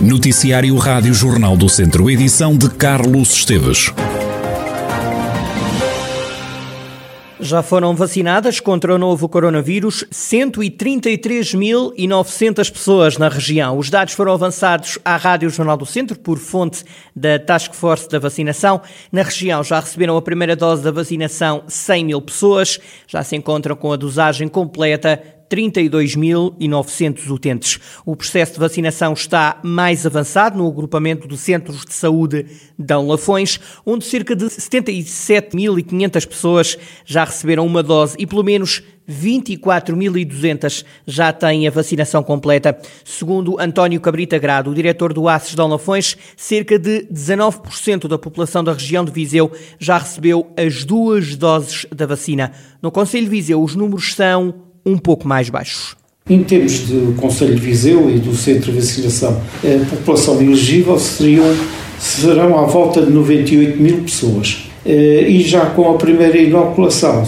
Noticiário Rádio Jornal do Centro, edição de Carlos Esteves. Já foram vacinadas contra o novo coronavírus 133.900 pessoas na região. Os dados foram avançados à Rádio Jornal do Centro por fonte da Task Force da Vacinação. Na região já receberam a primeira dose da vacinação 100 mil pessoas. Já se encontram com a dosagem completa 32.900 utentes. O processo de vacinação está mais avançado no agrupamento de centros de saúde Dão Lafões, onde cerca de 77.500 pessoas já receberam uma dose e pelo menos 24.200 já têm a vacinação completa. Segundo António Cabrita Grado, o diretor do ACES Dão Lafões, cerca de 19% da população da região de Viseu já recebeu as duas doses da vacina. No Conselho de Viseu, os números são um pouco mais baixos. Em termos do Conselho de Viseu e do Centro de Vacinação, a população elegível seriam, serão à volta de 98 mil pessoas. Eh, e já com a primeira inoculação,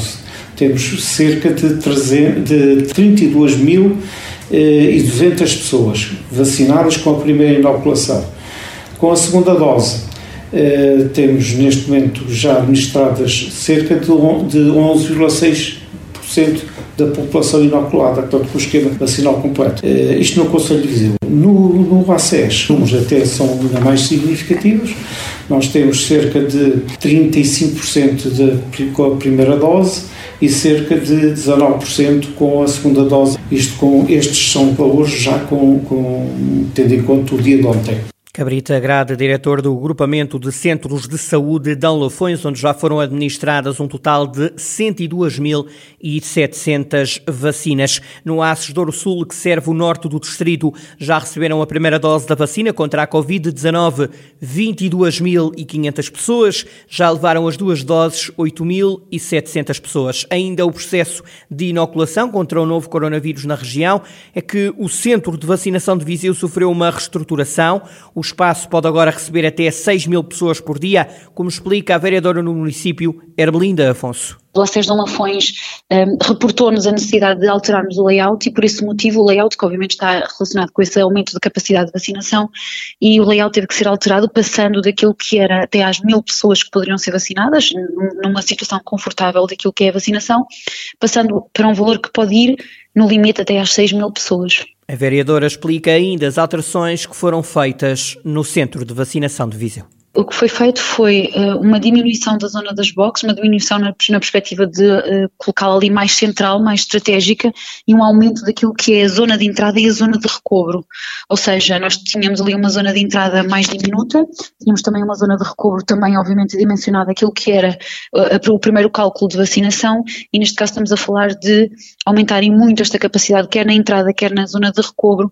temos cerca de, 300, de 32 mil eh, e 200 pessoas vacinadas com a primeira inoculação. Com a segunda dose, eh, temos neste momento já administradas cerca de 11,6% da população inoculada, portanto, com o esquema vacinal completo. Uh, isto no Conselho de Viseu. No, no ACES, os números até são ainda mais significativos. Nós temos cerca de 35% de, com a primeira dose e cerca de 19% com a segunda dose. Isto com, estes são valores já com, com, tendo em conta o dia de ontem. Cabrita Grade, diretor do Grupamento de Centros de Saúde de Lafões, onde já foram administradas um total de 102.700 vacinas. No Aços Douro Sul, que serve o norte do distrito, já receberam a primeira dose da vacina contra a Covid-19 22.500 pessoas, já levaram as duas doses 8.700 pessoas. Ainda o processo de inoculação contra o novo coronavírus na região é que o Centro de Vacinação de Viseu sofreu uma reestruturação. Os espaço pode agora receber até 6 mil pessoas por dia, como explica a vereadora no município, Erbelinda Afonso. O Acesso de Lafões um, reportou-nos a necessidade de alterarmos o layout e por esse motivo o layout, que obviamente está relacionado com esse aumento de capacidade de vacinação, e o layout teve que ser alterado passando daquilo que era até às mil pessoas que poderiam ser vacinadas, numa situação confortável daquilo que é a vacinação, passando para um valor que pode ir no limite até às 6 mil pessoas. A vereadora explica ainda as alterações que foram feitas no centro de vacinação de Viseu o que foi feito foi uh, uma diminuição da zona das boxes, uma diminuição na, na perspectiva de uh, colocá-la ali mais central, mais estratégica e um aumento daquilo que é a zona de entrada e a zona de recobro. Ou seja, nós tínhamos ali uma zona de entrada mais diminuta, tínhamos também uma zona de recobro também obviamente dimensionada aquilo que era uh, o primeiro cálculo de vacinação e neste caso estamos a falar de aumentarem muito esta capacidade quer na entrada quer na zona de recobro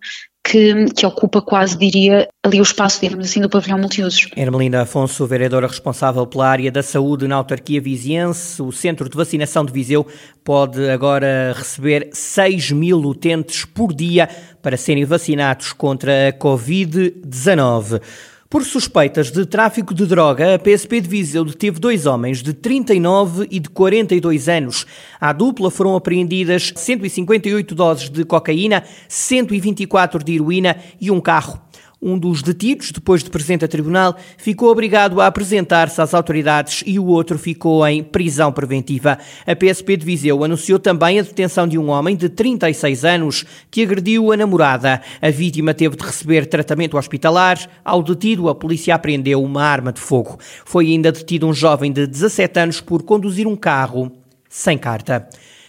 que, que, ocupa quase, diria, ali o espaço, digamos assim, do pavilhão multiusos. Ermelinda Afonso, vereadora responsável pela área da saúde na autarquia viziense, o Centro de Vacinação de Viseu pode agora receber 6 mil utentes por dia para serem vacinados contra a Covid-19. Por suspeitas de tráfico de droga, a PSP de Viseu deteve dois homens de 39 e de 42 anos. À dupla foram apreendidas 158 doses de cocaína, 124 de heroína e um carro. Um dos detidos, depois de presente a tribunal, ficou obrigado a apresentar-se às autoridades e o outro ficou em prisão preventiva. A PSP de Viseu anunciou também a detenção de um homem de 36 anos que agrediu a namorada. A vítima teve de receber tratamento hospitalar. Ao detido, a polícia apreendeu uma arma de fogo. Foi ainda detido um jovem de 17 anos por conduzir um carro sem carta.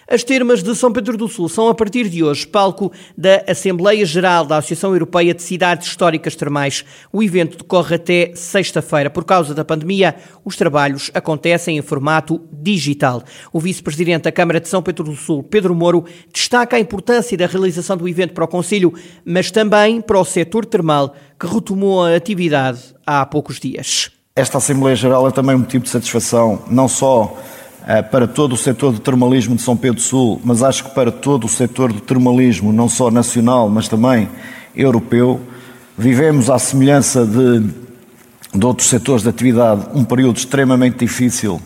As termas de São Pedro do Sul são, a partir de hoje, palco da Assembleia Geral da Associação Europeia de Cidades Históricas Termais. O evento decorre até sexta-feira. Por causa da pandemia, os trabalhos acontecem em formato digital. O vice-presidente da Câmara de São Pedro do Sul, Pedro Moro, destaca a importância da realização do evento para o Conselho, mas também para o setor termal, que retomou a atividade há poucos dias. Esta Assembleia Geral é também um motivo de satisfação, não só para todo o setor do termalismo de São Pedro Sul, mas acho que para todo o setor do termalismo, não só nacional, mas também europeu. Vivemos, à semelhança de, de outros setores de atividade, um período extremamente difícil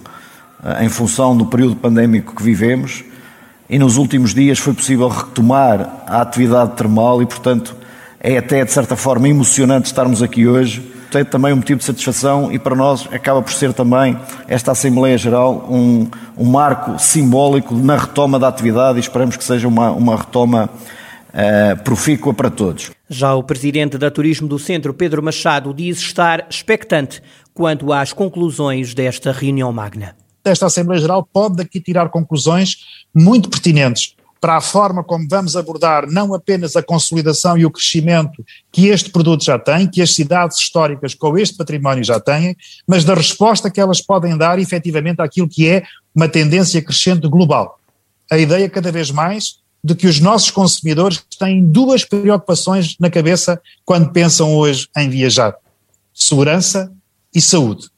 eh, em função do período pandémico que vivemos e nos últimos dias foi possível retomar a atividade termal e, portanto, É até, de certa forma, emocionante estarmos aqui hoje. Tem também um motivo de satisfação e para nós acaba por ser também esta Assembleia Geral um, um marco simbólico na retoma da atividade e esperamos que seja uma, uma retoma uh, profícua para todos. Já o presidente da Turismo do Centro, Pedro Machado, diz estar expectante quanto às conclusões desta reunião magna. Esta Assembleia Geral pode daqui tirar conclusões muito pertinentes para a forma como vamos abordar não apenas a consolidação e o crescimento que este produto já tem, que as cidades históricas com este património já têm, mas da resposta que elas podem dar efetivamente àquilo que é uma tendência crescente global. A ideia cada vez mais de que os nossos consumidores têm duas preocupações na cabeça quando pensam hoje em viajar: segurança e saúde.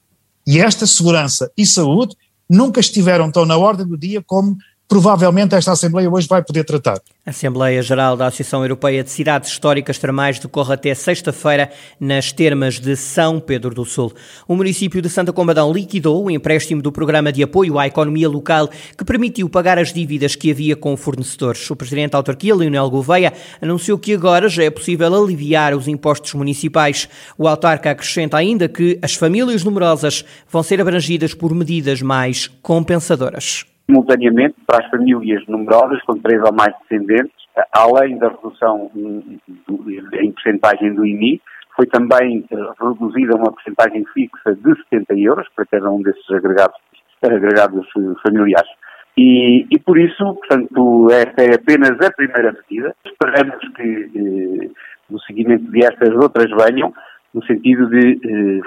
E esta segurança e saúde nunca estiveram tão na ordem do dia como provavelmente esta Assembleia hoje vai poder tratar. A Assembleia Geral da Associação Europeia de Cidades Históricas Termais decorre até sexta-feira nas termas de São Pedro do Sul. O município de Santa Combadão liquidou o empréstimo do Programa de Apoio à Economia Local que permitiu pagar as dívidas que havia com fornecedores. O presidente da autarquia, Leonel Gouveia, anunciou que agora já é possível aliviar os impostos municipais. O autarca acrescenta ainda que as famílias numerosas vão ser abrangidas por medidas mais compensadoras simultaneamente para as famílias numerosas, com três ou mais descendentes, além da redução em porcentagem do IMI, foi também eh, reduzida uma porcentagem fixa de 70 euros para cada um desses agregados, agregados eh, familiares. E, e, por isso, portanto, esta é apenas a primeira medida. Esperamos que eh, no seguimento de estas outras venham, no sentido de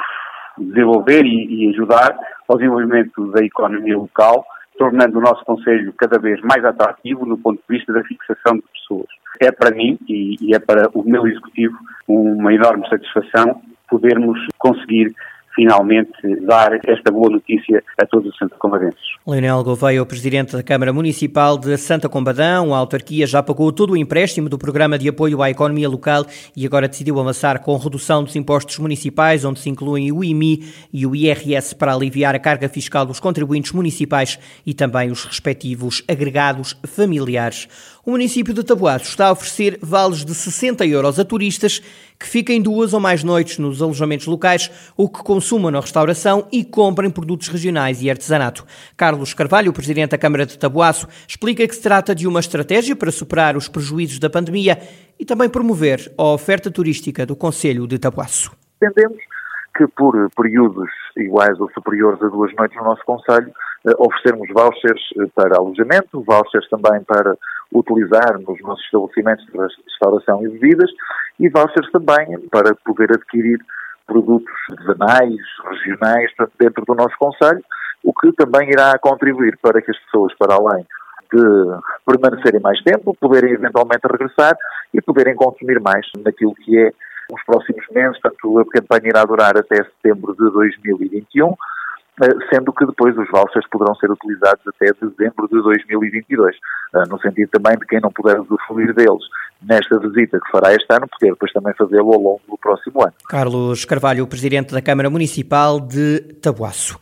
desenvolver e, e ajudar ao desenvolvimento da economia local, tornando o nosso Conselho cada vez mais atrativo no ponto de vista da fixação de pessoas. É para mim e, e é para o meu Executivo uma enorme satisfação podermos conseguir finalmente dar esta boa notícia a todos os Santa Combadenses. Leonel Gouveia, o Presidente da Câmara Municipal de Santa Combadão, a autarquia já pagou todo o empréstimo do Programa de Apoio à Economia Local e agora decidiu avançar com redução dos impostos municipais, onde se incluem o IMI e o IRS para aliviar a carga fiscal dos contribuintes municipais e também os respectivos agregados familiares. O município de Tabuaço está a oferecer vales de 60 euros a turistas que fiquem duas ou mais noites nos alojamentos locais ou que consumam na restauração e comprem produtos regionais e artesanato. Carlos Carvalho, presidente da Câmara de Tabuaço, explica que se trata de uma estratégia para superar os prejuízos da pandemia e também promover a oferta turística do Conselho de Tabuaço. Entendemos que por períodos iguais ou superiores a duas noites no nosso Conselho, oferecermos vouchers eh, para alojamento, vouchers também para utilizar nos nossos estabelecimentos de restauração e bebidas e vouchers também para poder adquirir produtos artesanais, regionais, dentro do nosso Conselho, o que também irá contribuir para que as pessoas, para além de permanecerem mais tempo, poderem eventualmente regressar e poderem consumir mais naquilo que é os próximos meses, portanto a campanha irá durar até setembro de 2021, eh, sendo que depois os vouchers poderão ser utilizados até dezembro de 2022, eh, no sentido também de quem não puder usufruir deles nesta visita que fará este ano, poder depois também fazê-lo ao longo do próximo ano. Carlos Carvalho, Presidente da Câmara Municipal de Tabuaço.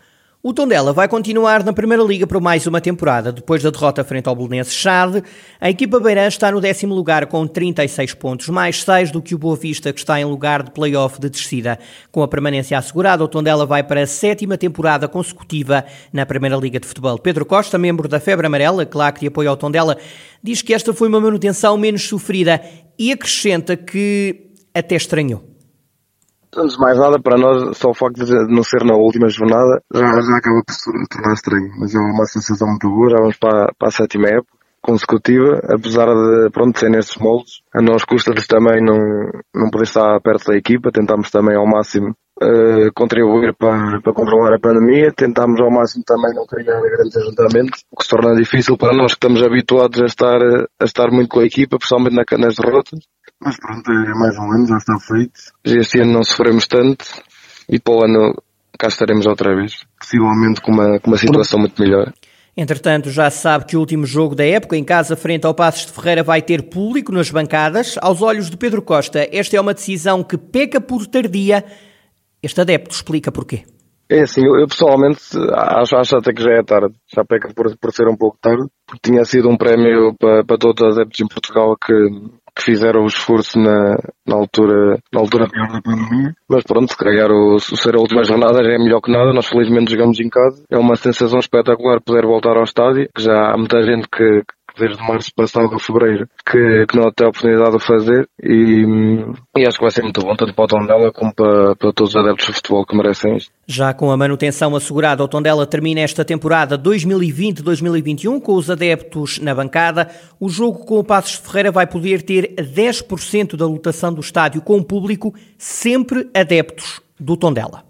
O Tondela vai continuar na Primeira Liga por mais uma temporada. Depois da derrota frente ao Belenenses Chade, a equipa beirã está no décimo lugar com 36 pontos, mais 6 do que o Boa Vista, que está em lugar de play-off de descida. Com a permanência assegurada, o Tondela vai para a sétima temporada consecutiva na Primeira Liga de Futebol. Pedro Costa, membro da Febre Amarela, claque de apoio ao Tondela, diz que esta foi uma manutenção menos sofrida e acrescenta que até estranhou. Antes de mais nada, para nós, só o facto de não ser na última jornada já, já acaba por se tornar estranho. Mas é uma sensação muito boa. Já vamos para, para a sétima época consecutiva, apesar de pronto, ser nestes moldes. A nós custa-nos também não, não poder estar perto da equipa. Tentamos também ao máximo uh, contribuir para, para controlar a pandemia. Tentamos ao máximo também não criar grandes ajuntamentos, o que se torna difícil para nós que estamos habituados a estar, a estar muito com a equipa, principalmente nas derrotas. Mas pronto, é mais um ano, já está feito. Este ano não sofremos tanto e para o ano cá estaremos outra vez. Possivelmente com uma, com uma situação muito melhor. Entretanto, já se sabe que o último jogo da época em casa frente ao Passos de Ferreira vai ter público nas bancadas. Aos olhos de Pedro Costa, esta é uma decisão que peca por tardia. Este adepto explica porquê. É assim, eu, eu, pessoalmente acho, acho até que já é tarde, já peca por, por ser um pouco tarde, porque tinha sido um prémio para, para todos os adeptos em Portugal que, que fizeram o esforço na, na altura, na altura pior da pandemia. Mas pronto, se calhar o, ser a última jornada já é melhor que nada. Nós felizmente jogamos em casa. É uma sensação espetacular poder voltar ao estádio, que já há muita gente que, desde março passado a fevereiro, que, que não tem a oportunidade de fazer e, e, acho que vai ser muito bom, tanto para o Tondela como para, para todos os adeptos de futebol que merecem isto. Já com a manutenção assegurada, o Tondela termina esta temporada 2020-2021 com os adeptos na bancada. O jogo com o Passos Ferreira vai poder ter 10% da lotação do estádio com o público, sempre adeptos do Tondela.